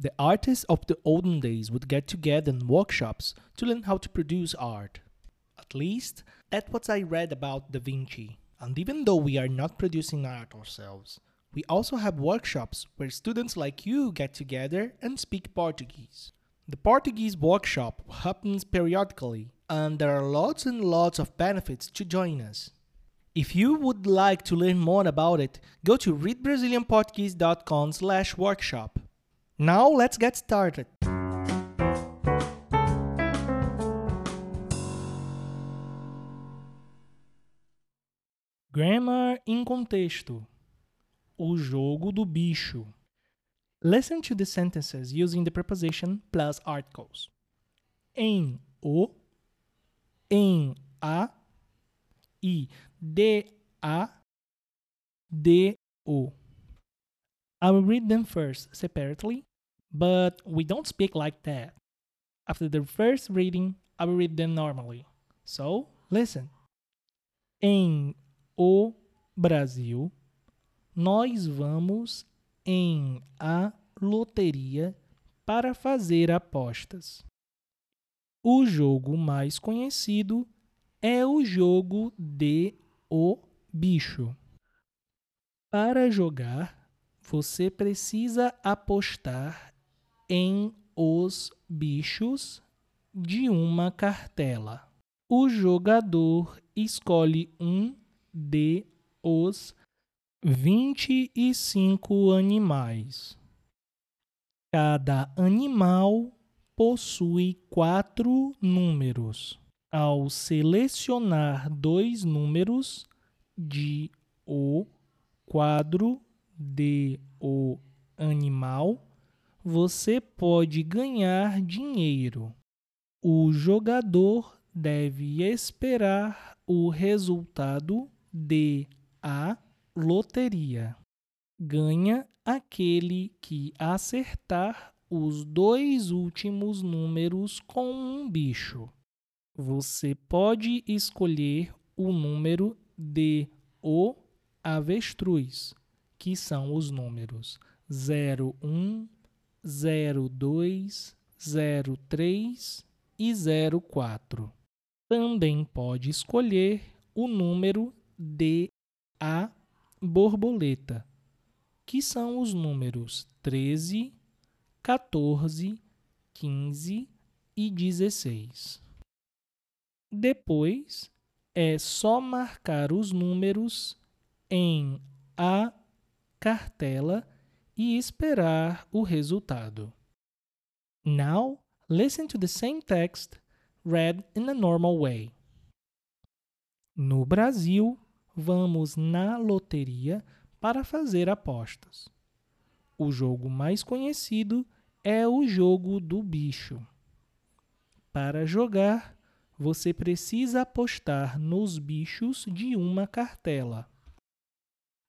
The artists of the olden days would get together in workshops to learn how to produce art. At least, that's what I read about Da Vinci. And even though we are not producing art ourselves, we also have workshops where students like you get together and speak Portuguese. The Portuguese workshop happens periodically, and there are lots and lots of benefits to join us. If you would like to learn more about it, go to readbrazilianportuguese.com slash workshop. Now let's get started. Grammar em contexto. O jogo do bicho. Listen to the sentences using the preposition plus articles. Em o, em a e de a, de o. I will read them first separately, but we don't speak like that. After the first reading, I will read them normally. So, listen. Em o Brasil, nós vamos em a loteria para fazer apostas. O jogo mais conhecido é o jogo de o bicho. Para jogar, você precisa apostar em os bichos de uma cartela. O jogador escolhe um de os 25 animais. Cada animal possui quatro números. Ao selecionar dois números de o quadro de o animal, você pode ganhar dinheiro. O jogador deve esperar o resultado de a loteria. Ganha aquele que acertar os dois últimos números com um bicho. Você pode escolher o número de o avestruz, que são os números 01, 02, 03 e 04. Também pode escolher o número de a borboleta, que são os números 13, 14, 15 e 16. Depois, é só marcar os números em a cartela e esperar o resultado. Now, listen to the same text read in a normal way. No Brasil, vamos na loteria para fazer apostas. O jogo mais conhecido é o jogo do bicho. Para jogar, você precisa apostar nos bichos de uma cartela.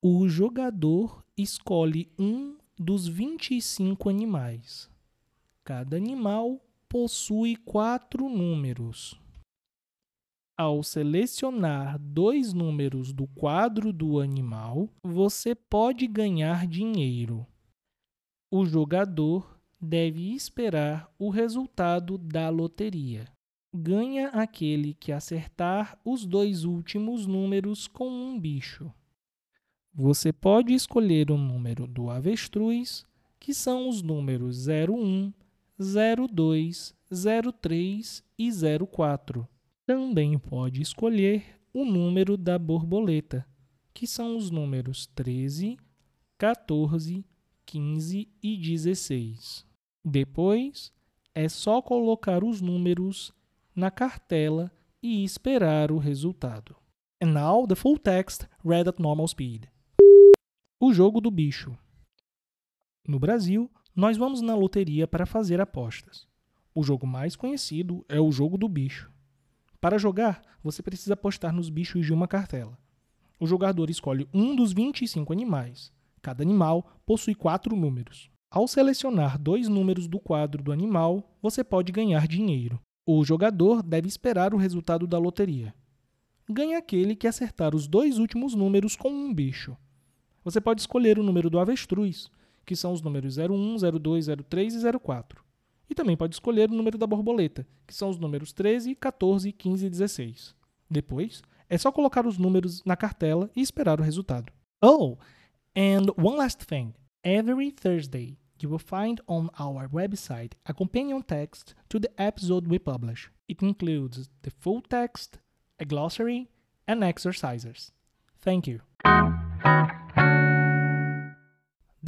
O jogador escolhe um dos 25 animais. Cada animal possui quatro números. Ao selecionar dois números do quadro do animal, você pode ganhar dinheiro. O jogador deve esperar o resultado da loteria. Ganha aquele que acertar os dois últimos números com um bicho. Você pode escolher o número do avestruz, que são os números 01, 02, 03 e 04 também pode escolher o número da borboleta, que são os números 13, 14, 15 e 16. Depois, é só colocar os números na cartela e esperar o resultado. And now the full text read at normal speed. O jogo do bicho. No Brasil, nós vamos na loteria para fazer apostas. O jogo mais conhecido é o jogo do bicho. Para jogar, você precisa apostar nos bichos de uma cartela. O jogador escolhe um dos 25 animais. Cada animal possui quatro números. Ao selecionar dois números do quadro do animal, você pode ganhar dinheiro. O jogador deve esperar o resultado da loteria. Ganha aquele que acertar os dois últimos números com um bicho. Você pode escolher o número do avestruz, que são os números 01, 02, 03 e 04. E também pode escolher o número da borboleta, que são os números 13, 14, 15 e 16. Depois, é só colocar os números na cartela e esperar o resultado. Oh, and one last thing. Every Thursday, you will find on our website a companion text to the episode we publish. It includes the full text, a glossary, and exercises. Thank you.